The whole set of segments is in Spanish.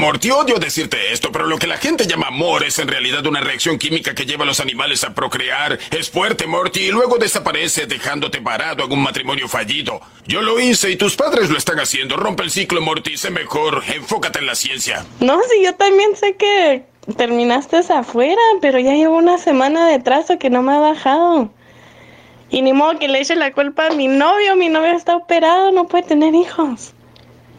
Morty, odio decirte esto, pero lo que la gente llama amor es en realidad una reacción química que lleva a los animales a procrear. Es fuerte, Morty, y luego desaparece dejándote parado en un matrimonio fallido. Yo lo hice y tus padres lo están haciendo. Rompe el ciclo, Morty, sé mejor. Enfócate en la ciencia. No, sí, yo también sé que terminaste afuera, pero ya llevo una semana de trazo que no me ha bajado. Y ni modo que le eche la culpa a mi novio. Mi novio está operado, no puede tener hijos.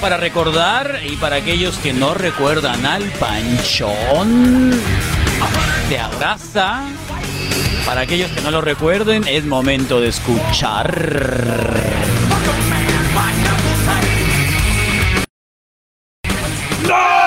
Para recordar y para aquellos que no recuerdan al Panchón, te abraza. Para aquellos que no lo recuerden, es momento de escuchar. ¡Wow!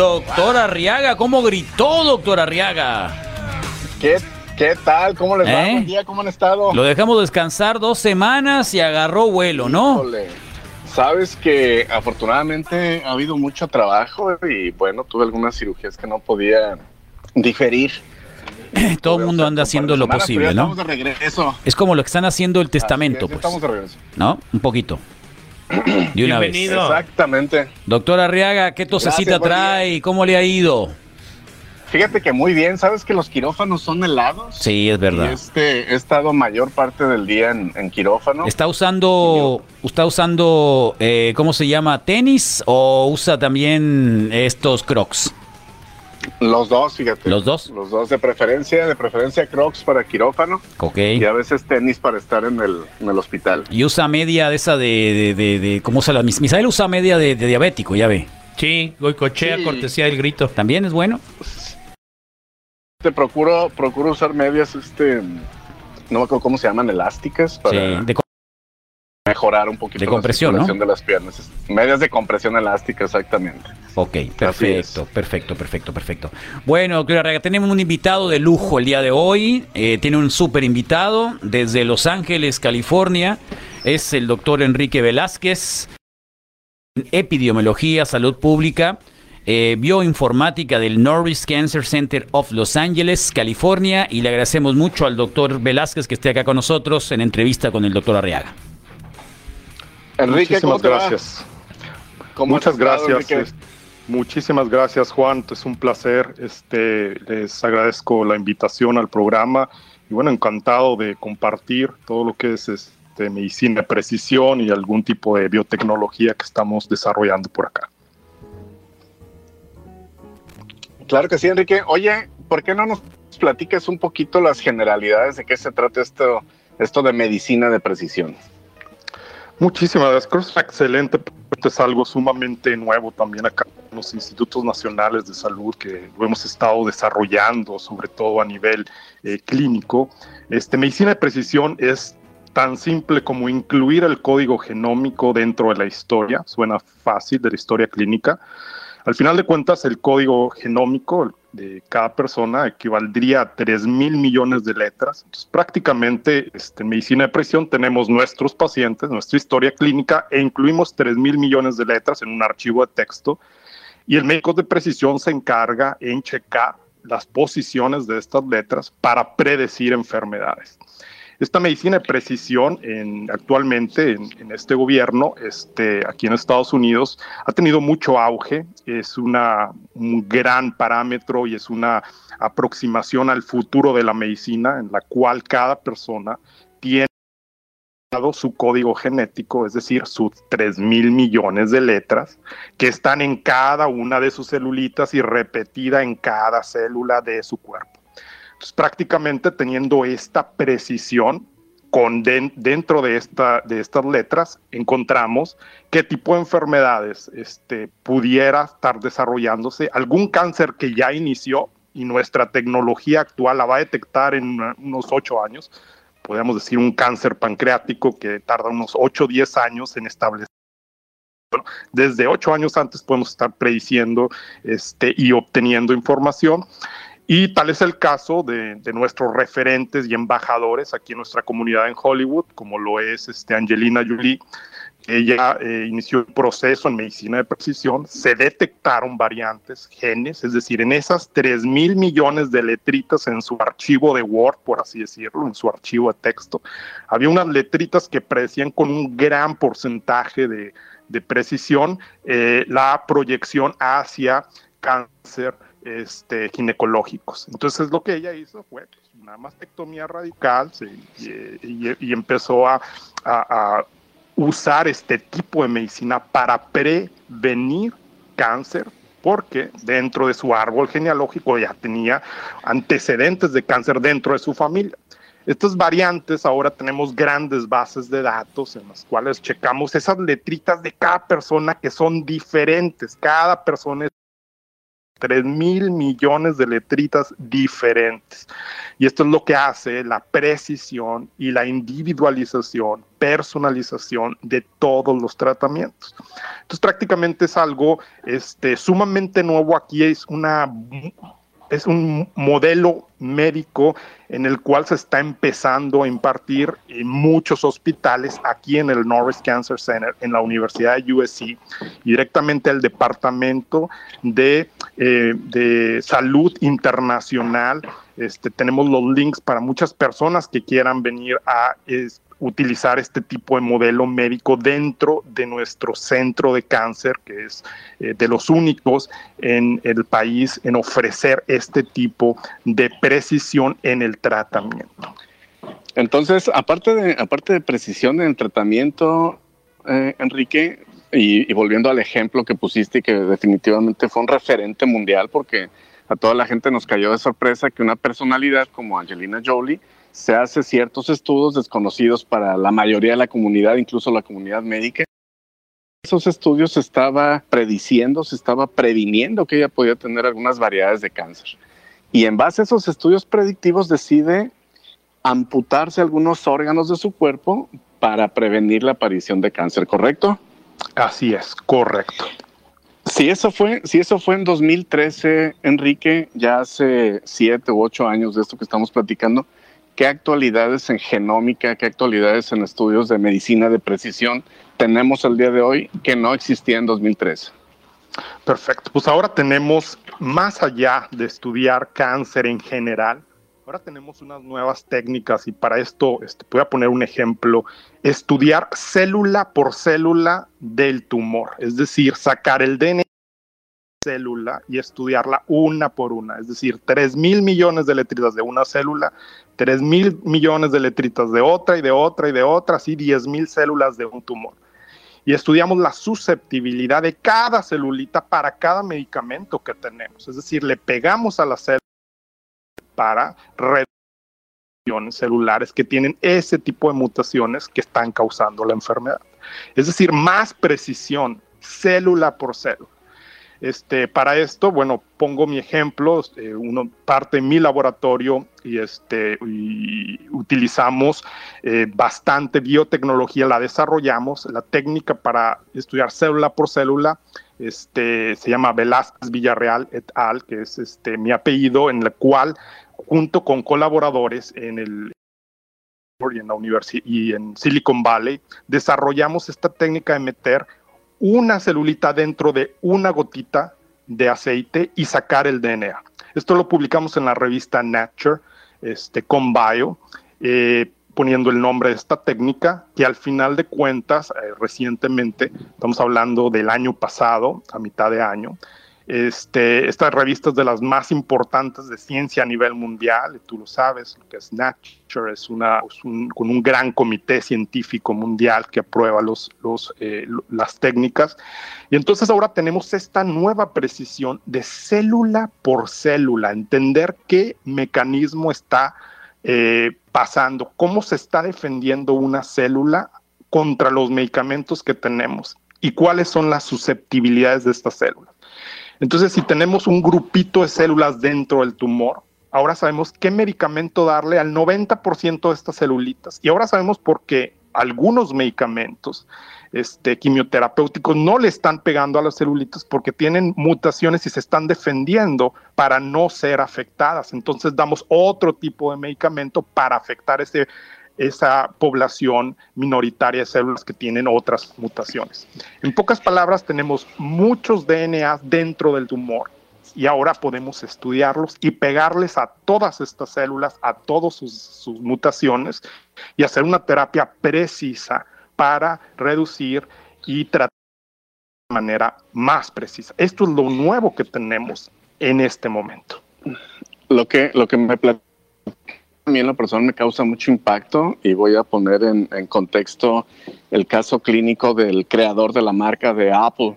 Doctor Arriaga, ¿cómo gritó, doctor Arriaga? ¿Qué, qué tal? ¿Cómo les va? ¿Eh? Buen día, ¿cómo han estado? Lo dejamos descansar dos semanas y agarró vuelo, ¿no? Híjole, Sabes que afortunadamente ha habido mucho trabajo y bueno, tuve algunas cirugías que no podía diferir. Todo el mundo anda haciendo lo posible, ¿no? Estamos de regreso. Es como lo que están haciendo el testamento, es, pues. Estamos de regreso. ¿No? Un poquito. De una vez. Exactamente. Doctor Arriaga, ¿qué tosecita Gracias, trae? ¿Cómo le ha ido? Fíjate que muy bien, ¿sabes que los quirófanos son helados? Sí, es Y verdad. este, he estado mayor parte del día en, en quirófano. ¿Está usando, está usando, eh, ¿cómo se llama? ¿Tenis o usa también estos crocs? Los dos, fíjate. ¿Los dos? Los dos de preferencia, de preferencia Crocs para quirófano Ok. y a veces tenis para estar en el, en el hospital. Y usa media de esa de, de, de, de- ¿cómo usa la mis- Misael usa media de, de diabético, ya ve. Sí, Goicochea, Sí. cortesía del grito. ¿También es bueno? Te procuro, procuro usar medias, este, no me acuerdo cómo se llaman, elásticas para Sí, de mejorar un poquito De compresión, la ¿no? de las piernas. Medias de compresión elástica, exactamente. Ok, perfecto, perfecto, perfecto, perfecto. Bueno, doctor Arriaga, tenemos un invitado de lujo el día de hoy. Eh, tiene un súper invitado desde Los Ángeles, California. Es el doctor Enrique Velázquez. Epidemiología, salud pública, eh, bioinformática del Norris Cancer Center of Los Ángeles, California. Y le agradecemos mucho al doctor Velázquez que esté acá con nosotros en entrevista con el doctor Arriaga. Enrique, ¿cómo Muchísimas gracias. ¿Cómo Muchas estado, gracias. Enrique? es- Muchísimas gracias, Juan. Es un placer. Este, les agradezco la invitación al programa y bueno, encantado de compartir todo lo que es este, medicina de precisión y algún tipo de biotecnología que estamos desarrollando por acá. Claro que sí, Enrique. Oye, ¿por qué no nos platicas un poquito las generalidades de qué se trata esto, esto de medicina de precisión? Muchísimas gracias. Creo que es excelente. Esto es algo sumamente nuevo también acá en los institutos nacionales de salud que lo hemos estado desarrollando, sobre todo a nivel eh, clínico. Este, medicina de precisión es tan simple como incluir el código genómico dentro de la historia. Suena fácil de la historia clínica. Al final de cuentas, el código genómico de cada persona equivaldría a 3 mil millones de letras. Entonces, prácticamente este, en medicina de precisión tenemos nuestros pacientes, nuestra historia clínica e incluimos 3 mil millones de letras en un archivo de texto. Y el médico de precisión se encarga en checar las posiciones de estas letras para predecir enfermedades. Esta medicina de precisión en, actualmente en, este gobierno, este, aquí en Estados Unidos, ha tenido mucho auge, es un gran parámetro y es una aproximación al futuro de la medicina en la cual cada persona tiene su código genético, es decir, sus 3 mil millones de letras que están en cada una de sus celulitas y repetida en cada célula de su cuerpo. Entonces, prácticamente teniendo esta precisión, con dentro de, esta, de estas letras encontramos qué tipo de enfermedades este, pudiera estar desarrollándose, algún cáncer que ya inició y nuestra tecnología actual la va a detectar en unos ocho años, podríamos decir un cáncer pancreático que tarda unos 8 o 10 años en establecer. desde ocho años antes podemos estar prediciendo este, y obteniendo información. Y tal es el caso de, nuestros referentes y embajadores aquí en nuestra comunidad en Hollywood, como lo es este Angelina Jolie. Ella eh, inició el proceso en medicina de precisión, se detectaron variantes, genes, es decir, en esas 3 mil millones de letritas en su archivo de Word, por así decirlo, en su archivo de texto, había unas letritas que predecían con un gran porcentaje de, precisión eh, la proyección hacia cáncer este, ginecológicos. Entonces lo que ella hizo fue pues, una mastectomía radical y, empezó a, usar este tipo de medicina para prevenir cáncer porque dentro de su árbol genealógico ya tenía antecedentes de cáncer dentro de su familia. Estas variantes, ahora tenemos grandes bases de datos en las cuales checamos esas letritas de cada persona que son diferentes. Cada persona es 3 mil millones de letritas diferentes. Y esto es lo que hace la precisión y la individualización, personalización de todos los tratamientos. Entonces prácticamente es algo este, sumamente nuevo aquí, es una es un modelo médico en el cual se está empezando a impartir en muchos hospitales aquí en el Norris Cancer Center, en la Universidad de USC, directamente el Departamento de, eh, de Salud Internacional. Este, tenemos los links para muchas personas que quieran venir a utilizar este tipo de modelo médico dentro de nuestro centro de cáncer, que es eh, de los únicos en el país en ofrecer este tipo de precisión en el tratamiento. Entonces, aparte de, aparte de precisión en el tratamiento, eh, Enrique, y, y, volviendo al ejemplo que pusiste, que definitivamente fue un referente mundial, porque a toda la gente nos cayó de sorpresa que una personalidad como Angelina Jolie se hace ciertos estudios desconocidos para la mayoría de la comunidad, incluso la comunidad médica. Esos estudios se estaba prediciendo, se estaba previniendo que ella podía tener algunas variedades de cáncer. Y en base a esos estudios predictivos decide amputarse algunos órganos de su cuerpo para prevenir la aparición de cáncer, ¿correcto? Así es, correcto. Si eso fue, si eso fue en 2013, Enrique, ya hace siete u ocho años de esto que estamos platicando, ¿qué actualidades en genómica, qué actualidades en estudios de medicina de precisión tenemos el día de hoy que no existía en 2013? Perfecto, pues ahora tenemos, más allá de estudiar cáncer en general, ahora tenemos unas nuevas técnicas y para esto este, voy a poner un ejemplo, estudiar célula por célula del tumor, es decir, sacar el DNA célula y estudiarla una por una, es decir, 3 mil millones de letritas de una célula, 3 mil millones de letritas de otra y de otra y de otra, así 10 mil células de un tumor. Y estudiamos la susceptibilidad de cada celulita para cada medicamento que tenemos, es decir, le pegamos a la célula para reducciones celulares que tienen ese tipo de mutaciones que están causando la enfermedad. Es decir, más precisión, célula por célula. Este, para esto, bueno, pongo mi ejemplo, eh, uno parte de mi laboratorio y, este, utilizamos eh, bastante biotecnología, la desarrollamos, la técnica para estudiar célula por célula, este, se llama Velázquez Villarreal et al, que es mi apellido, en el cual, junto con colaboradores en el y en la y en Silicon Valley, desarrollamos esta técnica de meter una celulita dentro de una gotita de aceite y sacar el DNA. Esto lo publicamos en la revista Nature, este, con Bio, eh, poniendo el nombre de esta técnica, que al final de cuentas, eh, recientemente, estamos hablando del año pasado, a mitad de año, este, estas revistas de las más importantes de ciencia a nivel mundial, tú lo sabes, lo que es Nature, es una, con un gran comité científico mundial que aprueba los, los, eh, las técnicas. Y entonces ahora tenemos esta nueva precisión de célula por célula, entender qué mecanismo está eh, pasando, cómo se está defendiendo una célula contra los medicamentos que tenemos y cuáles son las susceptibilidades de estas células. Entonces, si tenemos un grupito de células dentro del tumor, ahora sabemos qué medicamento darle al 90% de estas celulitas. Y ahora sabemos por qué algunos medicamentos este, quimioterapéuticos no le están pegando a las celulitas porque tienen mutaciones y se están defendiendo para no ser afectadas. Entonces damos otro tipo de medicamento para afectar ese, esa población minoritaria de células que tienen otras mutaciones. En pocas palabras, tenemos muchos DNA dentro del tumor y ahora podemos estudiarlos y pegarles a todas estas células, a todas sus, mutaciones y hacer una terapia precisa para reducir y tratar de manera más precisa. Esto es lo nuevo que tenemos en este momento. Lo que, lo que me a mí en persona me causa mucho impacto y voy a poner en, en, contexto el caso clínico del creador de la marca de Apple,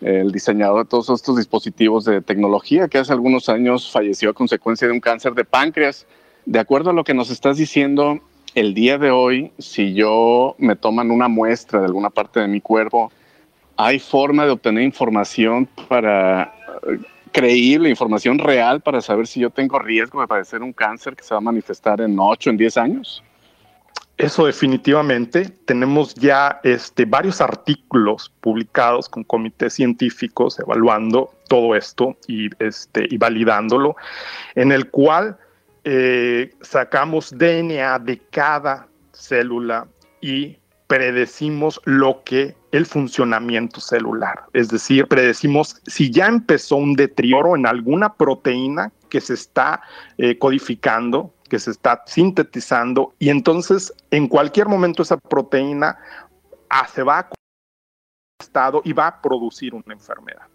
el diseñador de todos estos dispositivos de tecnología que hace algunos años falleció a consecuencia de un cáncer de páncreas. De acuerdo a lo que nos estás diciendo, el día de hoy, si yo me toman una muestra de alguna parte de mi cuerpo, ¿hay forma de obtener información para creíble, información real para saber si yo tengo riesgo de padecer un cáncer que se va a manifestar en 8, en 10 años? Eso definitivamente. Tenemos ya este, varios artículos publicados con comités científicos evaluando todo esto y, este, y validándolo, en el cual eh, sacamos DNA de cada célula y predecimos lo que el funcionamiento celular, es decir, predecimos si ya empezó un deterioro en alguna proteína que se está eh, codificando, que se está sintetizando y entonces en cualquier momento esa proteína ah, se va a estado y va a producir una enfermedad.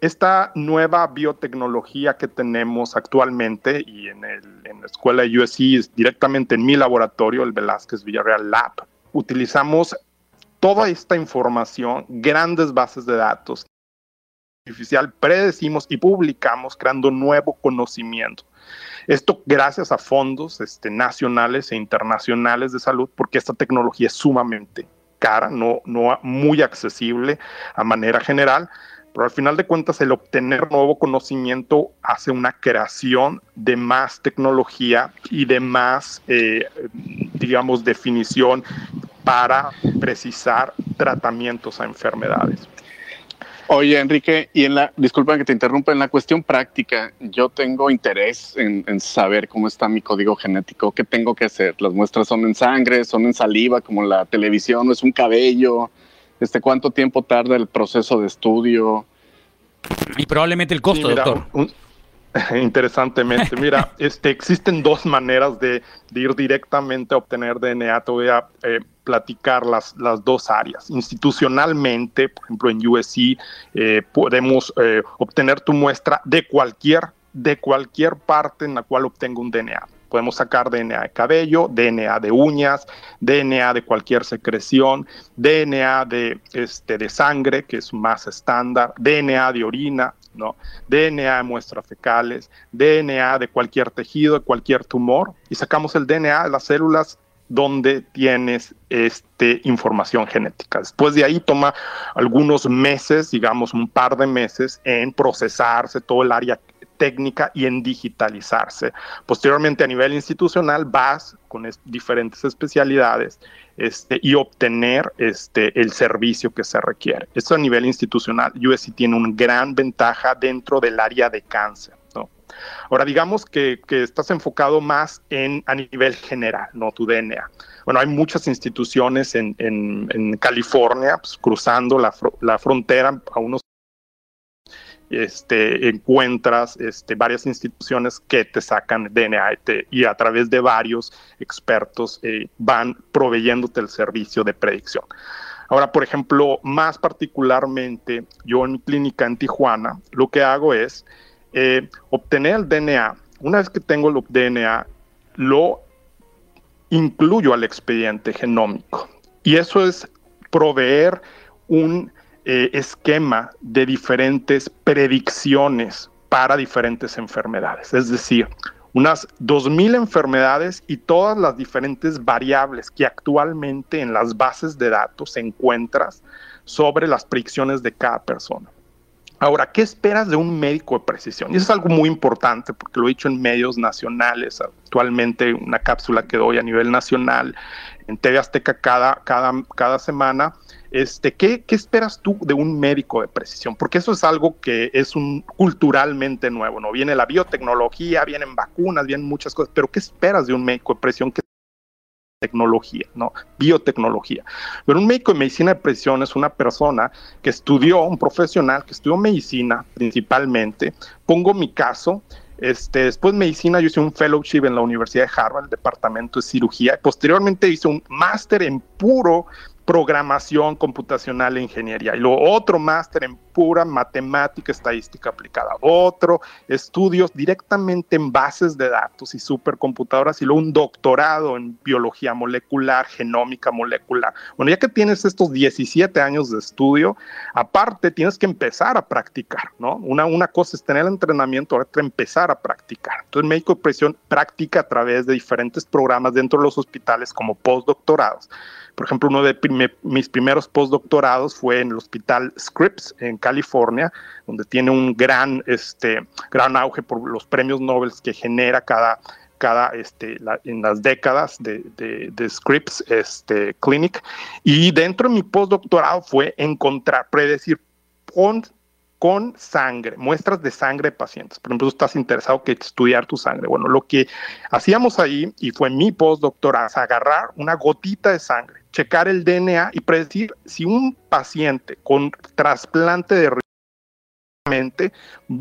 Esta nueva biotecnología que tenemos actualmente y en, la escuela de USC, directamente en mi laboratorio, el Velázquez Villarreal Lab, utilizamos toda esta información, grandes bases de datos artificial, predecimos y publicamos creando nuevo conocimiento. Esto gracias a fondos este, nacionales e internacionales de salud, porque esta tecnología es sumamente cara, no, no muy accesible a manera general, pero al final de cuentas el obtener nuevo conocimiento hace una creación de más tecnología y de más, eh, digamos, definición para precisar tratamientos a enfermedades. Oye, Enrique, y en la, disculpa que te interrumpa, en la cuestión práctica, yo tengo interés en, en, saber cómo está mi código genético, qué tengo que hacer. Las muestras son en sangre, son en saliva, como la televisión, es un cabello, este, ¿Cuánto tiempo tarda el proceso de estudio? Y probablemente el costo, doctor. interesantemente, mira, este, existen dos maneras de, ir directamente a obtener DNA. Te voy a eh, platicar las, las dos áreas. Institucionalmente, por ejemplo, en USC, eh, podemos eh, obtener tu muestra de cualquier, de cualquier parte en la cual obtenga un DNA. Podemos sacar DNA de cabello, DNA de uñas, DNA de cualquier secreción, DNA de, este, de sangre, que es más estándar, DNA de orina, ¿no? DNA de muestras fecales, DNA de cualquier tejido, de cualquier tumor, y sacamos el DNA de las células donde tienes este, información genética. Después de ahí toma algunos meses, digamos un par de meses, en procesarse todo el área técnica y en digitalizarse. Posteriormente, a nivel institucional, vas con diferentes especialidades este, y obtener este, el servicio que se requiere. Esto a nivel institucional, USC tiene una gran ventaja dentro del área de cáncer. ¿no? Ahora, digamos que, que, estás enfocado más en a nivel general, no tu DNA. Bueno, hay muchas instituciones en, en, en California, pues, cruzando la, la frontera a unos este, encuentras este, varias instituciones que te sacan DNA y a través de varios expertos eh, van proveyéndote el servicio de predicción. Ahora, por ejemplo, más particularmente, yo en mi clínica en Tijuana, lo que hago es eh, obtener el DNA. Una vez que tengo el DNA, lo incluyo al expediente genómico. Y eso es proveer un eh, esquema de diferentes predicciones para diferentes enfermedades. Es decir, unas 2.000 enfermedades y todas las diferentes variables que actualmente en las bases de datos encuentras sobre las predicciones de cada persona. Ahora, ¿qué esperas de un médico de precisión? Y eso es algo muy importante porque lo he dicho en medios nacionales, actualmente una cápsula que doy a nivel nacional, en TV Azteca cada, cada, cada semana. Este, ¿qué, ¿Qué esperas tú de un médico de precisión? Porque eso es algo que es un culturalmente nuevo, ¿no? Viene la biotecnología, vienen vacunas, vienen muchas cosas, pero ¿qué esperas de un médico de precisión? tecnología, ¿no? Biotecnología. Pero un médico de medicina de precisión es una persona que estudió, un profesional que estudió medicina principalmente. Pongo mi caso, este, después de medicina yo hice un fellowship en la Universidad de Harvard, el departamento de cirugía. Posteriormente hice un máster en puro programación computacional e ingeniería. Y luego otro máster en pura matemática estadística aplicada. Otro, estudios directamente en bases de datos y supercomputadoras. Y luego un doctorado en biología molecular, genómica molecular. Bueno, ya que tienes estos 17 años de estudio, aparte tienes que empezar a practicar, ¿no? Una, una cosa es tener el entrenamiento, otra empezar a practicar. Entonces, médico de presión practica a través de diferentes programas dentro de los hospitales como postdoctorados. Por ejemplo, uno de mis primeros postdoctorados fue en el Hospital Scripps en California, donde tiene un gran, este, gran auge por los premios Nobel que genera cada, cada este, en las décadas de, de, Scripps este, Clinic. Y dentro de mi postdoctorado fue encontrar, predecir, con sangre, muestras de sangre de pacientes. Por ejemplo, tú estás interesado que estudiar tu sangre. Bueno, lo que hacíamos ahí, y fue mi postdoctorado, es agarrar una gotita de sangre, checar el DNA y predecir si un paciente con trasplante de mente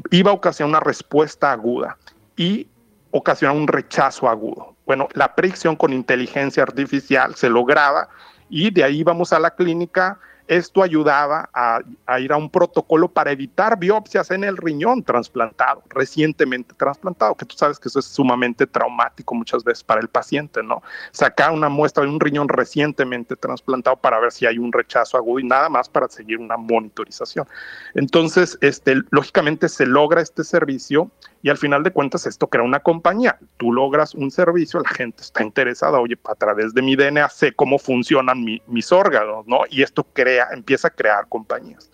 iba a ocasionar una respuesta aguda y ocasionar un rechazo agudo. Bueno, la predicción con inteligencia artificial se lograba y de ahí vamos a la clínica esto ayudaba a, ir a un protocolo para evitar biopsias en el riñón trasplantado, recientemente trasplantado, que tú sabes que eso es sumamente traumático muchas veces para el paciente, ¿no? Sacar una muestra de un riñón recientemente trasplantado para ver si hay un rechazo agudo y nada más para seguir una monitorización. Entonces, este, lógicamente se logra este servicio y al final de cuentas esto crea una compañía. Tú logras un servicio, la gente está interesada, oye, a través de mi DNA sé cómo funcionan mis órganos, ¿no? Y esto crea, empieza a crear compañías.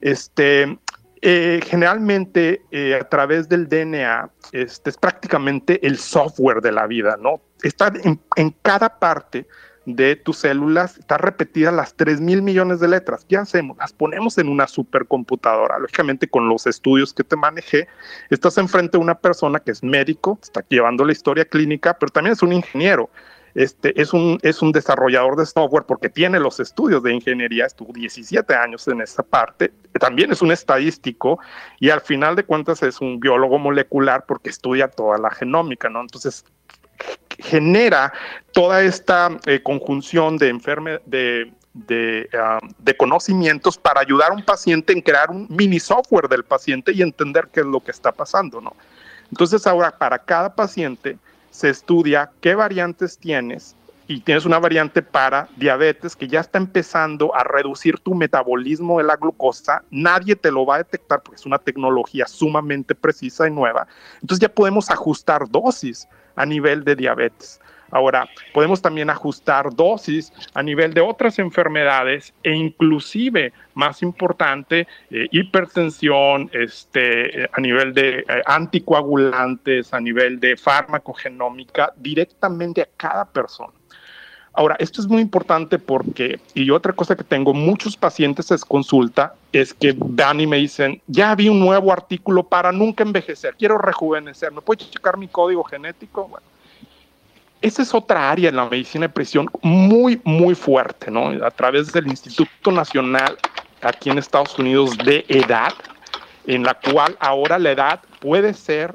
Este, eh, generalmente eh, a través del DNA este, es prácticamente el software de la vida, ¿no? Está en, en cada parte de tus células está repetida las 3 mil millones de letras. ¿Qué hacemos? Las ponemos en una supercomputadora. Lógicamente, con los estudios que te manejé, estás enfrente de una persona que es médico, está llevando la historia clínica, pero también es un ingeniero. Este, es, un, es un desarrollador de software porque tiene los estudios de ingeniería, estuvo 17 años en esta parte, también es un estadístico y al final de cuentas es un biólogo molecular porque estudia toda la genómica, ¿no? Entonces, genera toda esta eh, conjunción de, de, ah, de, conocimientos para ayudar a un paciente en crear un mini software del paciente y entender qué es lo que está pasando, ¿no? Entonces ahora para cada paciente se estudia qué variantes tienes y tienes una variante para diabetes que ya está empezando a reducir tu metabolismo de la glucosa, nadie te lo va a detectar porque es una tecnología sumamente precisa y nueva. Entonces ya podemos ajustar dosis a nivel de diabetes. Ahora, podemos también ajustar dosis a nivel de otras enfermedades e inclusive, más importante, eh, hipertensión, este, a nivel de eh, anticoagulantes, a nivel de farmacogenómica, directamente a cada persona. Ahora, esto es muy importante porque, y otra cosa que tengo, muchos pacientes es consulta, es que van y me dicen, ya vi un nuevo artículo para nunca envejecer, quiero rejuvenecer, ¿me puede checar mi código genético? Bueno, esa es otra área en la medicina de presión muy, muy fuerte, ¿no? A través del Instituto Nacional aquí en Estados Unidos de Edad, en la cual ahora la edad puede ser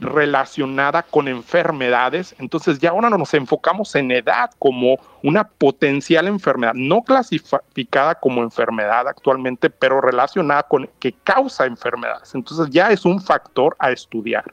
relacionada con enfermedades, entonces ya ahora nos enfocamos en edad como una potencial enfermedad, no clasificada como enfermedad actualmente, pero relacionada con que causa enfermedades. Entonces ya es un factor a estudiar.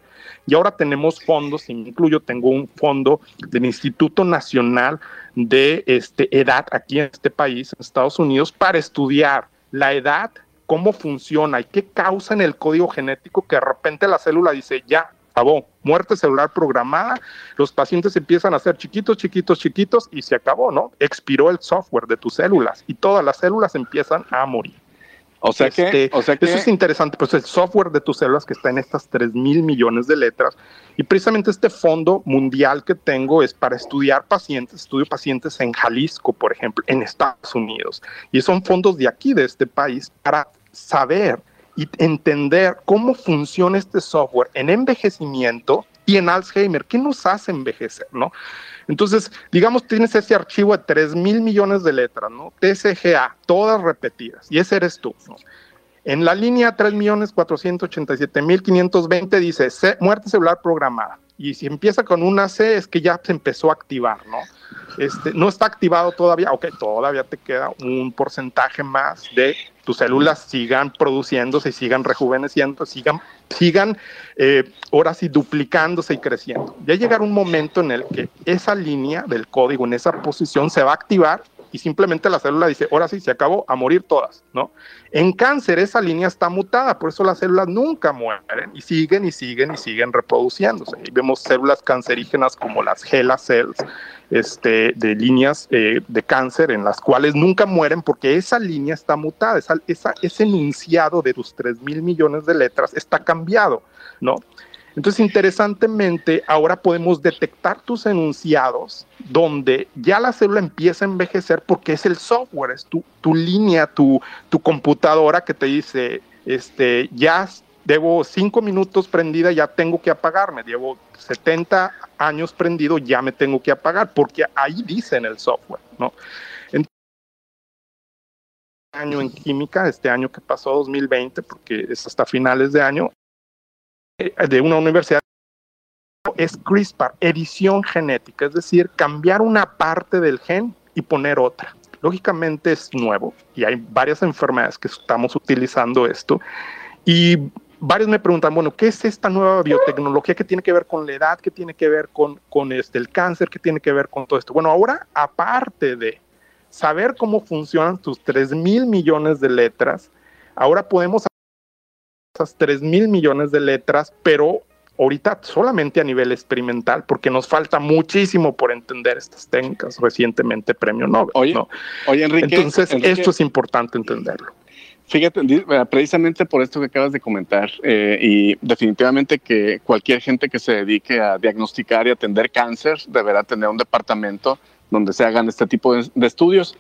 Y ahora tenemos fondos, incluyo, tengo un fondo del Instituto Nacional de este, Edad aquí en este país, en Estados Unidos, para estudiar la edad cómo funciona y qué causa en el código genético que de repente la célula dice, ya, acabó. Muerte celular programada, los pacientes empiezan a ser chiquitos, chiquitos, chiquitos y se acabó, ¿no? Expiró el software de tus células y todas las células empiezan a morir. O sea, que, este, o sea que eso es interesante, pues el software de tus células que está en estas 3 mil millones de letras y precisamente este fondo mundial que tengo es para estudiar pacientes, estudio pacientes en Jalisco, por ejemplo, en Estados Unidos y son fondos de aquí, de este país, para saber y entender cómo funciona este software en envejecimiento y en Alzheimer, ¿qué nos hace envejecer, no? Entonces, digamos, tienes ese archivo de 3 mil millones de letras, ¿no? TSGA, todas repetidas, y ese eres tú. En la línea 3.487.520 dice muerte celular programada. Y si empieza con una C es que ya se empezó a activar, ¿no? Este, no está activado todavía, ok, todavía te queda un porcentaje más de tus células sigan produciéndose sigan rejuveneciendo, sigan, sigan eh, ahora sí duplicándose y creciendo. Ya llegará un momento en el que esa línea del código en esa posición se va a activar y simplemente la célula dice, ahora sí, se acabó, a morir todas, ¿no? En cáncer esa línea está mutada, por eso las células nunca mueren y siguen y siguen y siguen reproduciéndose. Y vemos células cancerígenas como las HeLa cells, este, de líneas eh, de cáncer en las cuales nunca mueren porque esa línea está mutada, ese enunciado de tus 3 mil millones de letras está cambiado, ¿no? Entonces, interesantemente, ahora podemos detectar tus enunciados donde ya la célula empieza a envejecer porque es el software, es tu, línea, tu, tu computadora que te dice, este, ya debo cinco minutos prendida, ya tengo que apagarme, llevo 70 años prendido, ya me tengo que apagar, porque ahí dice en el software, ¿no? año en química, este año que pasó, 2020, porque es hasta finales de año, de una universidad es CRISPR, edición genética, es decir, cambiar una parte del gen y poner otra. Lógicamente es nuevo y hay varias enfermedades que estamos utilizando esto y varios me preguntan, bueno, ¿qué es esta nueva biotecnología? ¿Qué tiene que ver con la edad? ¿Qué tiene que ver con, con este, el cáncer? ¿Qué tiene que ver con todo esto? Bueno, ahora, aparte de saber cómo funcionan tus 3 mil millones de letras, ahora podemos esas 3 mil millones de letras, pero ahorita solamente a nivel experimental, porque nos falta muchísimo por entender estas técnicas, recientemente premio Nobel. Oye, oye Enrique. Entonces, esto es importante entenderlo. Fíjate, eh, precisamente por esto que acabas de comentar, eh, y definitivamente que cualquier gente que se dedique a diagnosticar y atender cáncer deberá tener un departamento donde se hagan este tipo de, estudios.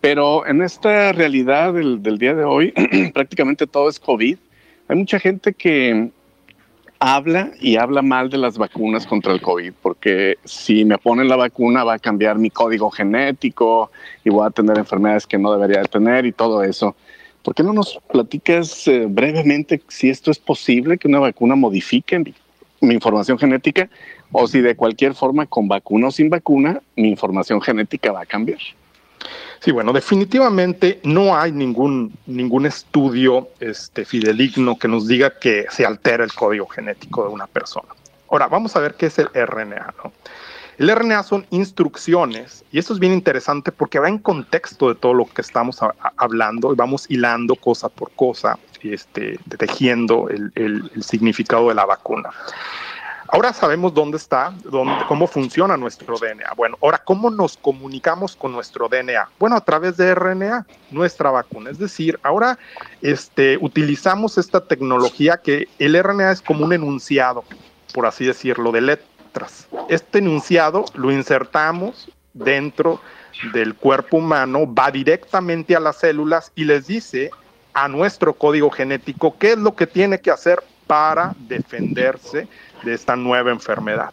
Pero en esta realidad del, del día de hoy, prácticamente todo es COVID hay mucha gente que habla y habla mal de las vacunas contra el COVID, porque si me ponen la vacuna va a cambiar mi código genético y voy a tener enfermedades que no debería de tener y todo eso. ¿Por qué no nos platicas eh, brevemente si esto es posible, que una vacuna modifique mi información genética o si de cualquier forma, con vacuna o sin vacuna, mi información genética va a cambiar? Sí, bueno, definitivamente no hay ningún, ningún estudio este, fideligno que nos diga que se altera el código genético de una persona. Ahora, vamos a ver qué es el RNA. El RNA son instrucciones y esto es bien interesante porque va en contexto de todo lo que estamos hablando y vamos hilando cosa por cosa, este, tejiendo el, el significado de la vacuna. Ahora sabemos dónde está, cómo funciona nuestro DNA. Bueno, ahora, ¿cómo nos comunicamos con nuestro DNA? Bueno, a través de RNA, nuestra vacuna. Es decir, ahora este, utilizamos esta tecnología que el RNA es como un enunciado, por así decirlo, de letras. Este enunciado lo insertamos dentro del cuerpo humano, va directamente a las células y les dice a nuestro código genético qué es lo que tiene que hacer para defenderse de esta nueva enfermedad.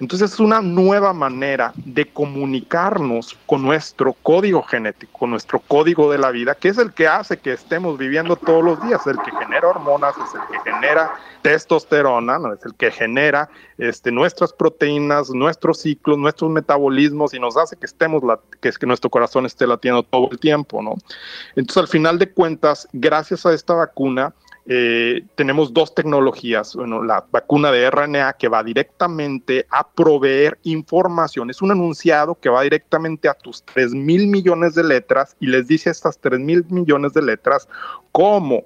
Entonces es una nueva manera de comunicarnos con nuestro código genético, con nuestro código de la vida, que es el que hace que estemos viviendo todos los días, el que genera hormonas, es el que genera testosterona, ¿no? es el que genera este, nuestras proteínas, nuestros ciclos, nuestros metabolismos y nos hace que estemos, que, es que nuestro corazón esté latiendo todo el tiempo, ¿no? Entonces al final de cuentas, gracias a esta vacuna, eh, tenemos dos tecnologías, bueno, la vacuna de RNA que va directamente a proveer información, es un enunciado que va directamente a tus 3 mil millones de letras y les dice a estas 3 mil millones de letras cómo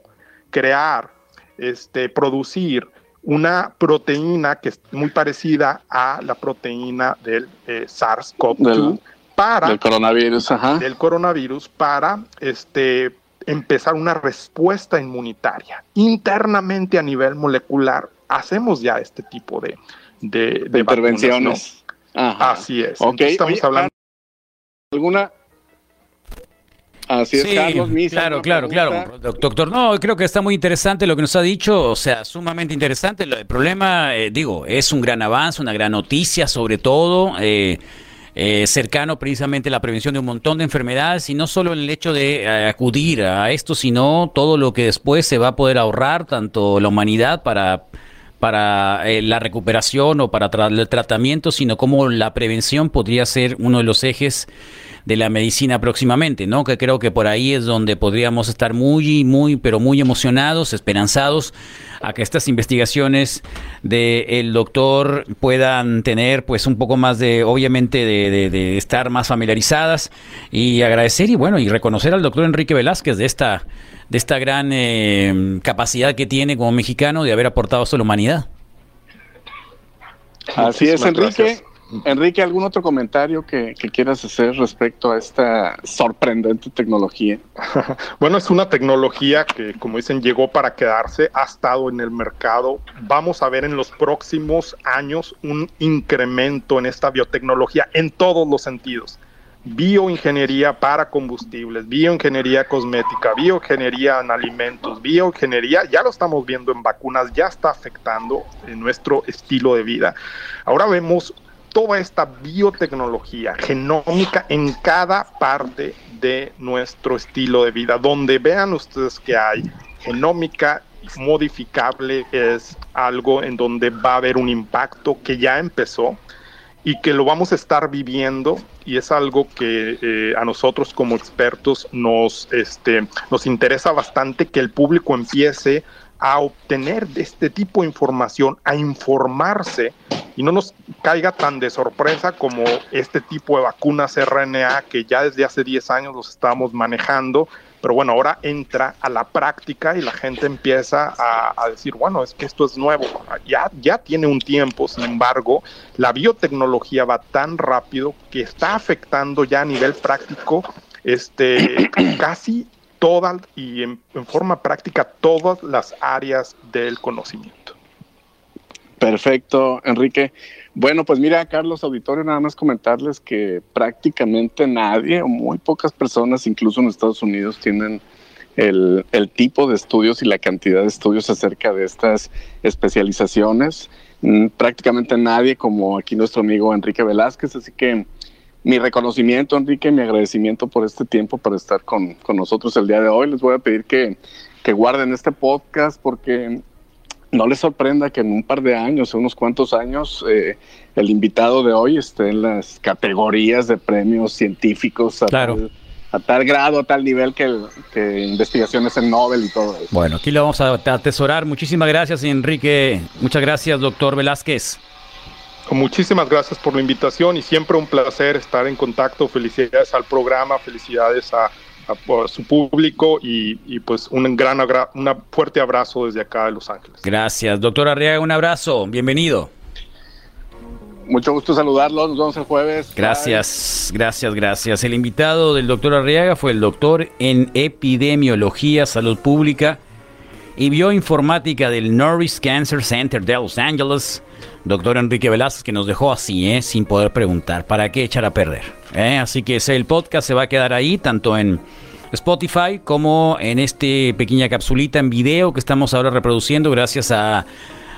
crear, este, producir una proteína que es muy parecida a la proteína del eh, SARS-CoV-2 para del coronavirus, del coronavirus para este empezar una respuesta inmunitaria internamente a nivel molecular. Hacemos ya este tipo de, de, intervenciones. Así es. estamos hablando. ¿Alguna Así es, Carlos. claro, claro, claro. Doctor, no, creo que está muy interesante lo que nos ha dicho, o sea, sumamente interesante. El problema, eh, digo, es un gran avance, una gran noticia sobre todo. Eh, eh, cercano precisamente a la prevención de un montón de enfermedades y no solo el hecho de acudir a esto, sino todo lo que después se va a poder ahorrar, tanto la humanidad para para la recuperación o para el tratamiento, sino como la prevención podría ser uno de los ejes de la medicina próximamente, ¿no? Que creo que por ahí es donde podríamos estar muy, muy, pero muy emocionados, esperanzados a que estas investigaciones del doctor puedan tener pues un poco más de, obviamente, de, estar más familiarizadas y agradecer y bueno, y reconocer al doctor Enrique Velázquez de esta, de esta gran eh, capacidad que tiene como mexicano de haber aportado a la humanidad. Así es, Enrique. Enrique, ¿algún otro comentario que, quieras hacer respecto a esta sorprendente tecnología? bueno, es una tecnología que, como dicen, llegó para quedarse, ha estado en el mercado. Vamos a ver en los próximos años un incremento en esta biotecnología en todos los sentidos. Bioingeniería para combustibles, bioingeniería cosmética, bioingeniería en alimentos, bioingeniería, ya lo estamos viendo en vacunas, ya está afectando en nuestro estilo de vida. Ahora vemos toda esta biotecnología genómica en cada parte de nuestro estilo de vida, donde vean ustedes que hay genómica modificable es algo en donde va a haber un impacto que ya empezó y que lo vamos a estar viviendo y es algo que eh, a nosotros como expertos nos, este, nos interesa bastante que el público empiece a obtener este tipo de información, a informarse y no nos caiga tan de sorpresa como este tipo de vacunas RNA que ya desde hace 10 años los estamos manejando, pero bueno, ahora entra a la práctica y la gente empieza a, decir, bueno, es que esto es nuevo, ya, ya tiene un tiempo, sin embargo, la biotecnología va tan rápido que está afectando ya a nivel práctico este, casi todas y en, forma práctica todas las áreas del conocimiento. Perfecto, Enrique. Bueno, pues mira, Carlos Auditorio, nada más comentarles que prácticamente nadie o muy pocas personas, incluso en Estados Unidos, tienen el, el, tipo de estudios y la cantidad de estudios acerca de estas especializaciones. Mm, prácticamente nadie como aquí nuestro amigo Enrique Velázquez, así que mi reconocimiento, Enrique, mi agradecimiento por este tiempo, para estar con, nosotros el día de hoy. Les voy a pedir que, guarden este podcast porque no les sorprenda que en un par de años, en unos cuantos años, eh, el invitado de hoy esté en las categorías de premios científicos a, tal, a tal grado, a tal nivel que, que investigaciones en Nobel y todo eso. Bueno, aquí lo vamos a atesorar. Muchísimas gracias, Enrique. Muchas gracias, doctor Velázquez. Muchísimas gracias por la invitación y siempre un placer estar en contacto. Felicidades al programa, felicidades a, su público y, pues un gran un fuerte abrazo desde acá de Los Ángeles. Gracias, doctor Arriaga, un abrazo, bienvenido. Mucho gusto saludarlos, nos vemos el jueves. Gracias, gracias, gracias. El invitado del doctor Arriaga fue el doctor en epidemiología, salud pública y bioinformática del Norris Cancer Center de Los Ángeles doctor Enrique Velázquez, que nos dejó así, ¿eh? sin poder preguntar, ¿para qué echar a perder? ¿Eh? Así que el podcast se va a quedar ahí, tanto en Spotify como en este pequeña capsulita en video que estamos ahora reproduciendo gracias a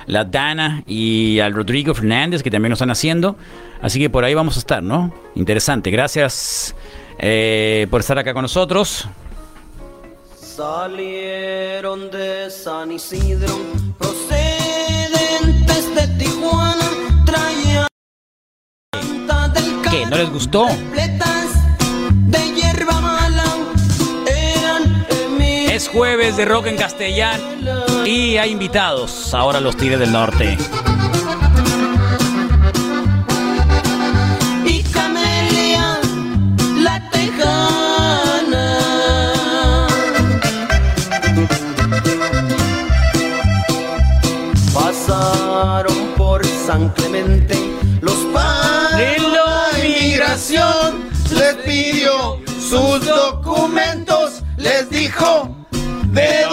la Dana y al Rodrigo Fernández que también nos están haciendo. Así que por ahí vamos a estar, ¿no? Interesante. Gracias eh, por estar acá con nosotros. Salieron de San Isidro, ¿Qué? ¿No les gustó? Es jueves de rock en castellano y hay invitados. Ahora los Tigres del Norte. San Clemente. Los padres De la migración les pidió sus documentos, les dijo de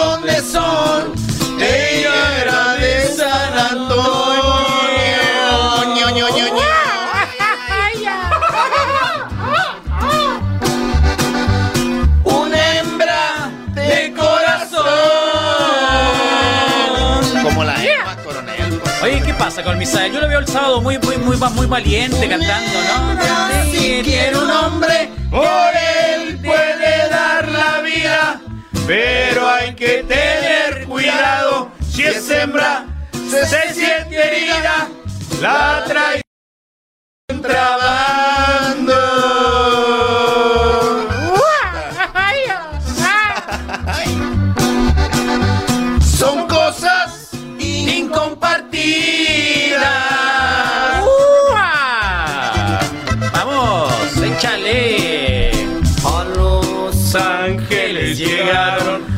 pasa con Misael? Yo lo veo el sábado muy, muy, muy, muy valiente cantando, ¿no? Si quiere un hombre, por él puede dar la vida. Pero hay que tener cuidado. Si es hembra, se, se siente herida. La trae contrabando.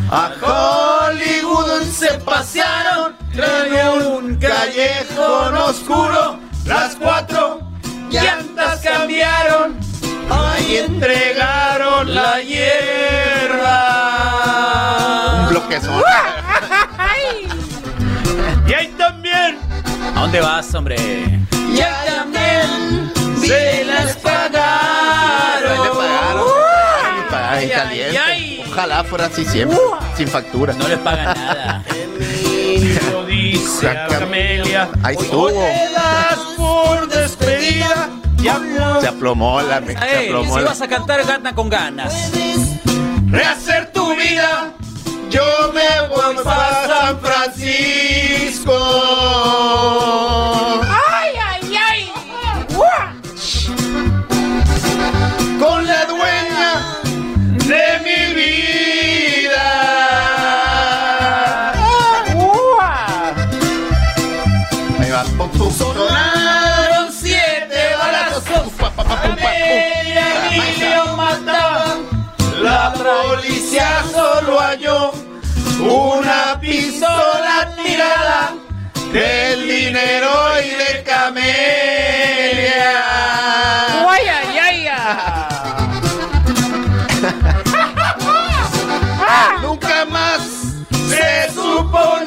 A Hollywood se pasearon, en un callejón oscuro, las cuatro llantas cambiaron, ahí entregaron la hierba. Un bloquezón. y ahí también, ¿A dónde vas, hombre? y ahí también se las pagaron. Le pagaron. Ay, Ay, caliente. Ojalá fuera así siempre, sin factura. No les pagan nada. Dice a Camelia. Ahí estuvo. Por despedida. Se aplomó la se aplomó si la- vas a cantar, gana con ganas. Rehacer tu vida. Yo me voy para San Francisco. Una pistola tirada del dinero y de camelia. Nunca más se supo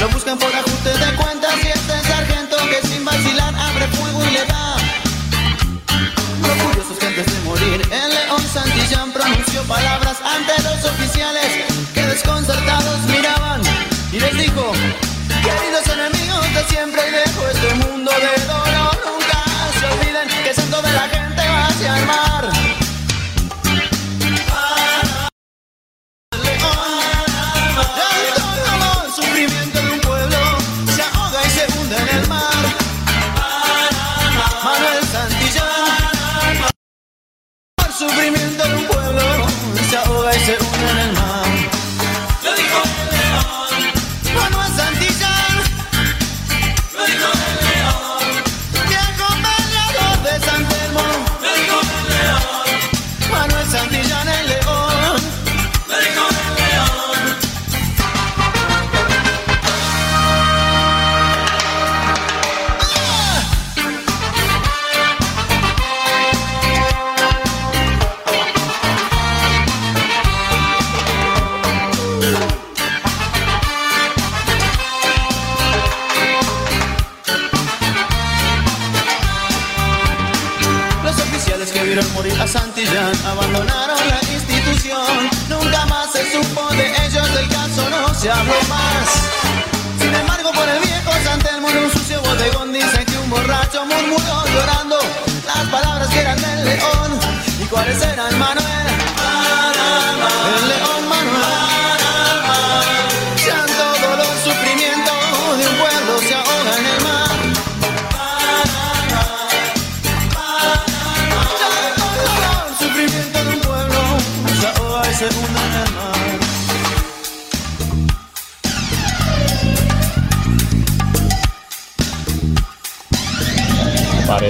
Lo buscan por ajuste de cuentas y este sargento que sin vacilar abre fuego y le da. Lo curioso es que antes de morir, el león Santillán pronunció palabras ante los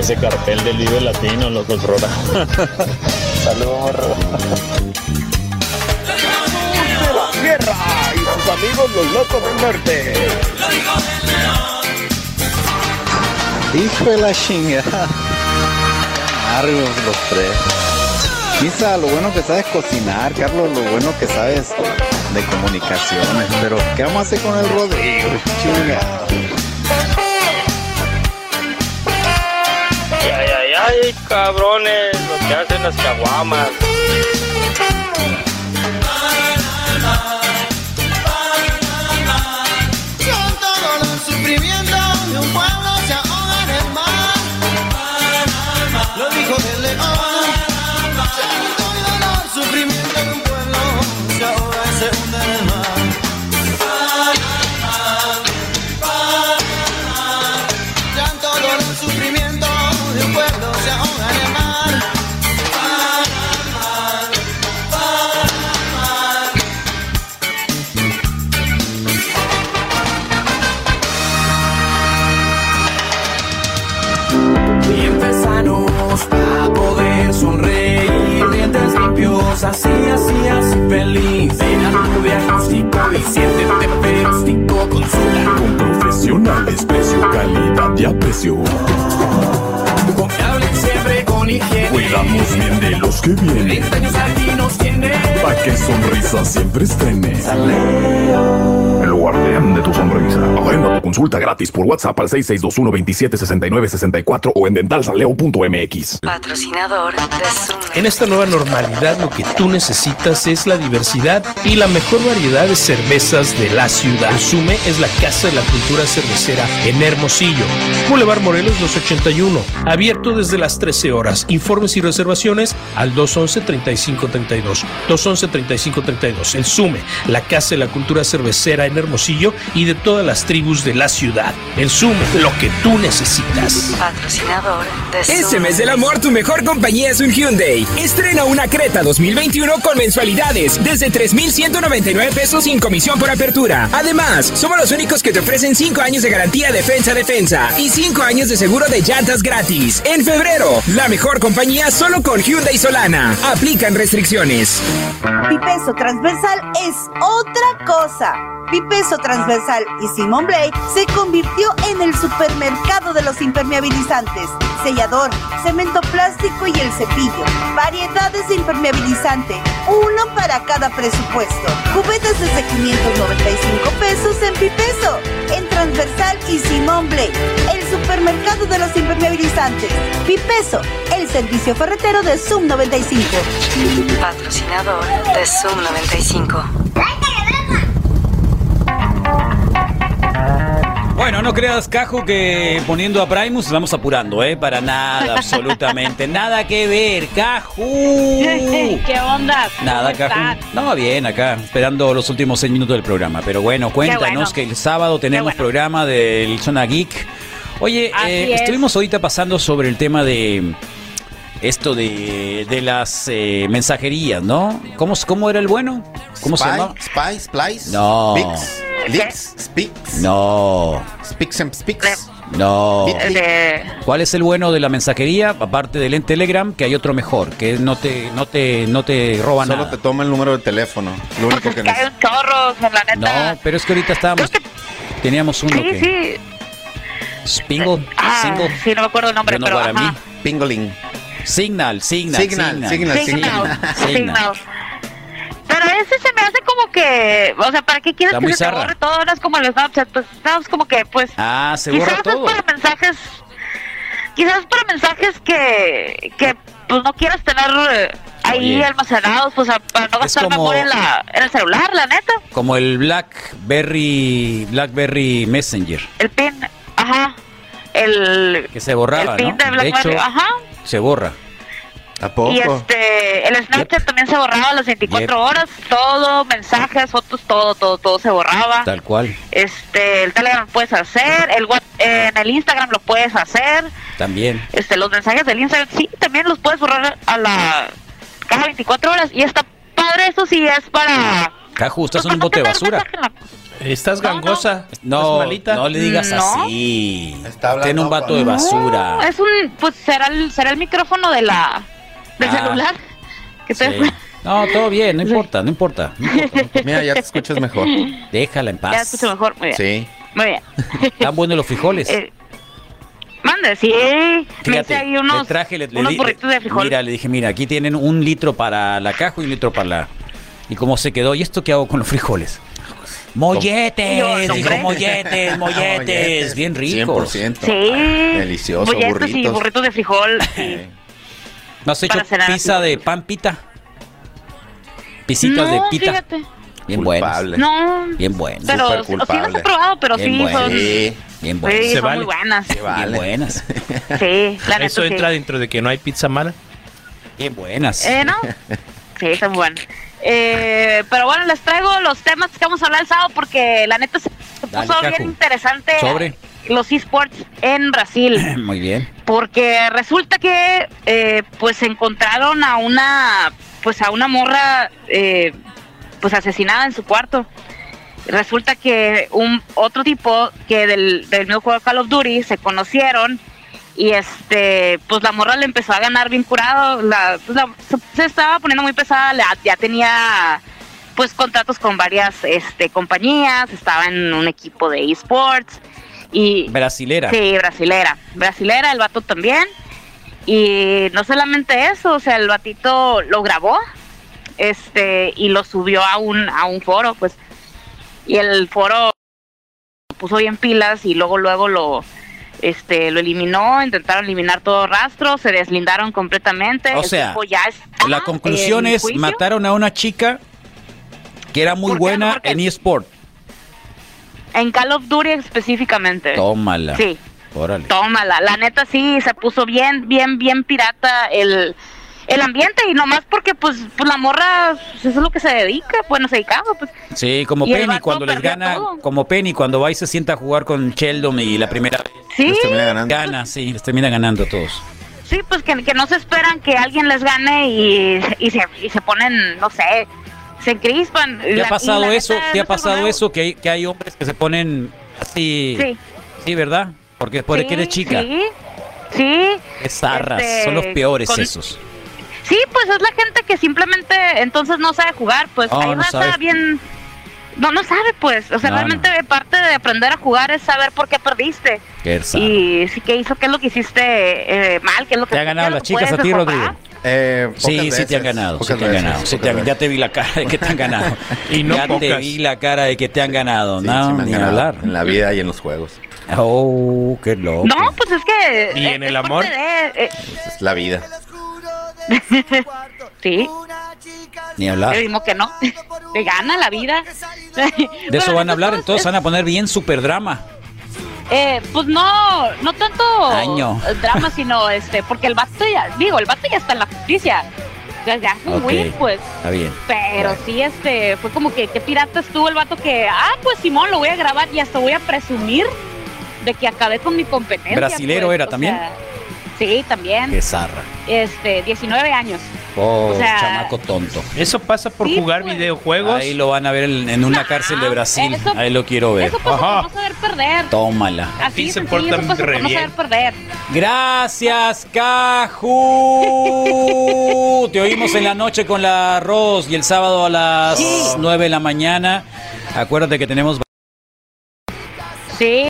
Parece cartel del Vive Latino, loco, el programa. Saludos. la Tierra y sus amigos los locos del norte. Hijo de la chingada. Amargos los tres. Quizá lo bueno que sabes cocinar, Carlos, lo bueno que sabes de comunicaciones, pero ¿qué vamos a hacer con el Rodrigo? Chingada. Cabrones, lo que hacen las caguamas. Sanos para poder sonreír, dientes limpios, así, así, así feliz. Ven a tu diagnóstico y siéntete ferostico, consulta Con profesionales, precio, calidad y aprecio. Higiene. Cuidamos bien de los que vienen. 30 años aquí nos tiene. Pa' que sonrisa siempre estrene. El guardián de tu sonrisa. Agenda tu consulta gratis por WhatsApp al 6621-2769-64 o en dentalsaleo.mx. Patrocinador de Zoom. En esta nueva normalidad lo que tú necesitas es la diversidad y la mejor variedad de cervezas de la ciudad. Sume es la casa de la cultura cervecera en Hermosillo. Boulevard Morelos 281. Abierto desde las 13 horas. Informes y reservaciones al 211-3532. 211-3532. El Sume, la casa de la cultura cervecera en Hermosillo y de todas las tribus de la ciudad. El Sume, lo que tú necesitas. Patrocinador de Zoom. Este mes del amor, tu mejor compañía es un Hyundai. Estrena una Creta 2021 con mensualidades desde 3,199 pesos sin comisión por apertura. Además, somos los únicos que te ofrecen 5 años de garantía defensa-defensa y 5 años de seguro de llantas gratis. En febrero, la mejor compañía solo con Hyundai Solana. Aplican restricciones. Pipeso transversal es otra cosa. Pipeso transversal y Simon Blade se convirtió en el supermercado de los impermeabilizantes, sellador, cemento plástico y el cepillo. Variedades de impermeabilizante, uno para cada presupuesto. Cubetas desde 595 pesos en Pipeso, en transversal y Simon Blade, el supermercado de los impermeabilizantes. Pipeso, el servicio ferretero de Zoom 95. Patrocinador de Zoom 95. Bueno, no creas, Caju, que poniendo a Primus vamos apurando, ¿eh? Para nada, absolutamente. nada que ver, Caju. ¿Qué onda? Nada, ¿Cómo Caju. No, bien, acá, esperando los últimos seis minutos del programa. Pero bueno, cuéntanos bueno. que el sábado tenemos bueno. programa del Zona Geek. Oye, eh, es. estuvimos ahorita pasando sobre el tema de esto de, de las eh, mensajerías, ¿no? ¿Cómo, ¿Cómo era el bueno? ¿Cómo se llama? Spy, Splice, No. Pix, Leaks, Speaks, No, Speaks and Speaks. no. ¿Cuál es el bueno de la mensajería? Aparte del en Telegram, que hay otro mejor, que no te, no te, no te roba Solo nada. te toma el número de teléfono. Lo único que Hay un chorro, la neta. No, pero es que ahorita estábamos. Teníamos uno sí, que. sí. Spingle, Ah, single. sí, no me acuerdo el nombre, Yo no pero para ajá. mí. Pingling. Signal, signal, Signal, signal. signal, Signal, Signal. Signal. Pero como que, o sea, ¿para qué quieres que se te borre todo? Ahora es como el Snapchat, pues Snapchat como que, pues, Ah, se quizás es para mensajes, quizás para mensajes que, que pues no quieras tener eh, ahí Oye. almacenados, pues para no gastar memoria en, la, en el celular, la neta. Como el Blackberry, Blackberry Messenger, El pin, ajá, el, que se borraba, el pin ¿no? de De BlackBerry, hecho, ajá. se borra. ¿A poco? Y este, el Snapchat también se borraba a las 24 horas, todo, mensajes, fotos, todo, todo, todo se borraba. Tal cual. Este, el Telegram lo puedes hacer, el What- en el Instagram lo puedes hacer, También. este, los mensajes del Instagram sí, también los puedes borrar a la cada 24 horas y está madre, eso sí es para... Caju, estás en un bote de basura. Estás gangosa. No, malita? no le digas No. así. hablando Tiene un vato de No, basura. es un... Pues será el, será el micrófono de la... Del Ah. celular. Te... Sí. No, todo bien, no importa, no importa. no importa. Mira, ya te escuchas mejor. Déjala en Ya paz. escucho mejor. Muy bien. Sí. Muy bien. Están buenos los frijoles. Eh, mande, sí. me Fíjate, hice ahí unos, le traje, le, unos burritos de frijol. Mira, le dije, mira, aquí tienen un litro para la caja y un litro para la. Y cómo se quedó, ¿y esto qué hago con los frijoles? Molletes, dijo hombre. molletes, molletes, bien ricos. 100%. Sí. Delicioso, Bolletes y burritos. burritos de frijol. sí. ¿No has hecho pizza de pan pita? Pisitas de no, pita. fíjate. Bien buenas. No. Bien buenas. Pero sí las he probado, pero Bien sí buenas. son... Sí. Bien buenas. Sí, Se son vale. muy buenas. Se vale. Bien buenas. Sí, la neta Eso sí. entra dentro de que no hay pizza mala. Bien buenas. Eh, ¿no? Sí, están buenas. Eh, pero bueno, les traigo los temas que vamos a hablar el sábado porque la neta se Dale, puso bien interesante Sobre. Los esports en Brasil. Muy bien. porque resulta que eh, pues encontraron a una pues a una morra eh, pues asesinada en su cuarto resulta que un otro tipo que del, del mismo juego Call of Duty se conocieron y este pues la morra le empezó a ganar bien curado la, pues, la- se, se estaba poniendo muy pesada la- ya tenía pues contratos con varias este compañías estaba en un equipo de esports y Brasilera. Sí, brasilera. Brasilera, el vato también. Y no solamente eso, o sea, el batito lo grabó este y lo subió a un, a un foro, pues. Y el foro lo puso bien pilas y luego luego lo este lo eliminó, intentaron eliminar todo rastro, se deslindaron completamente. O sea, tipo ya está La conclusión es, juicio. mataron a una chica que era muy buena en eSport. En Call of Duty específicamente. Tómala. Sí. Órale. Tómala, la neta sí, se puso bien, bien, bien pirata el, el ambiente y nomás porque pues, pues la morra, pues, eso es lo que se dedica, bueno, se dedicaba, pues. Sí, como Y Penny cuando les gana, todo. como Penny cuando va y se sienta a jugar con Sheldon y la primera vez Sí, Les termina ganando. gana, sí, les termina ganando a todos. sí, pues que, que no se esperan que alguien les gane y, y, se, y se ponen, no sé, se crispan. ¿Te La- ha pasado eso? neta, ¿Te ha pasado eso que hay, que hay hombres que se ponen así? Sí. Sí, ¿verdad? Porque después de que eres Sí, chica. Sí, sí. Es zarras, Este, son los peores con- esos. Sí, pues es la gente que simplemente entonces no sabe jugar, pues Oh, hay no raza bien... No, no sabe, pues. O sea, No, realmente parte de aprender a jugar es saber por qué perdiste. Qué. Y sí, qué hizo, qué es lo que hiciste eh, mal, qué es lo que ¿Te han ganado las que chicas a ti. Rodrigo? Eh, pocas Sí, sí te han ganado, sí te han ganado. sí te han- ya te vi la cara de que te han ganado. Y no ya te vi la cara de que te han ganado. Sí, no, sí me han ni ganado hablar. En la vida y en los juegos. Oh, qué loco. No, pues es que... ¿Y en el amor? de, eh, Es la vida. sí, Ni hablar. le dimos que no. Le gana la vida. De eso van a hablar, entonces van a poner bien super drama. Eh, pues no, no tanto Año. drama, sino este, porque el vato ya, digo, el vato ya está en la justicia. Ya, ya fue un win, pues. Está bien. Pero sí, este, fue como que, qué pirata estuvo el vato que, ah, pues Simón, lo voy a grabar y hasta voy a presumir de que acabé con mi competencia. ¿Brasilero pues, era también? sea, sí, también. Qué zarra. Este, 19 años. Oh, O sea, chamaco tonto. Eso pasa por Sí, jugar pues. videojuegos. Ahí lo van a ver en, en una cárcel de Brasil. eso- Ahí lo quiero ver. Eso pasa Ajá. por no saber perder. Tómala. Así se se portan eso pasa re por no saber perder. Gracias, Caju. Te oímos en la noche con la arroz y el sábado a las 9 de la mañana. Acuérdate que tenemos Sí.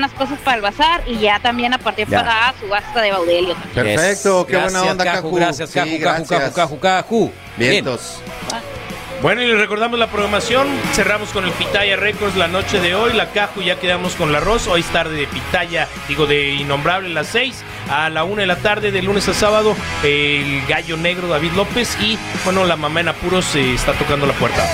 Unas cosas para el bazar y ya también a partir Ya. para subasta de Baudelio. Perfecto, qué Gracias, buena onda, Caju, Caju. Gracias, Caju, Caju, Caju, gracias. Caju, Caju. Vientos. Bueno, y les recordamos la programación. Cerramos con el Pitaya Records la noche de hoy. La Caju ya quedamos con la Arroz. Hoy es tarde de Pitaya, digo de Innombrable, las 6. A la 1 de la tarde, de lunes a sábado, el gallo negro David López. Y bueno, la mamá en apuros eh, está tocando la puerta.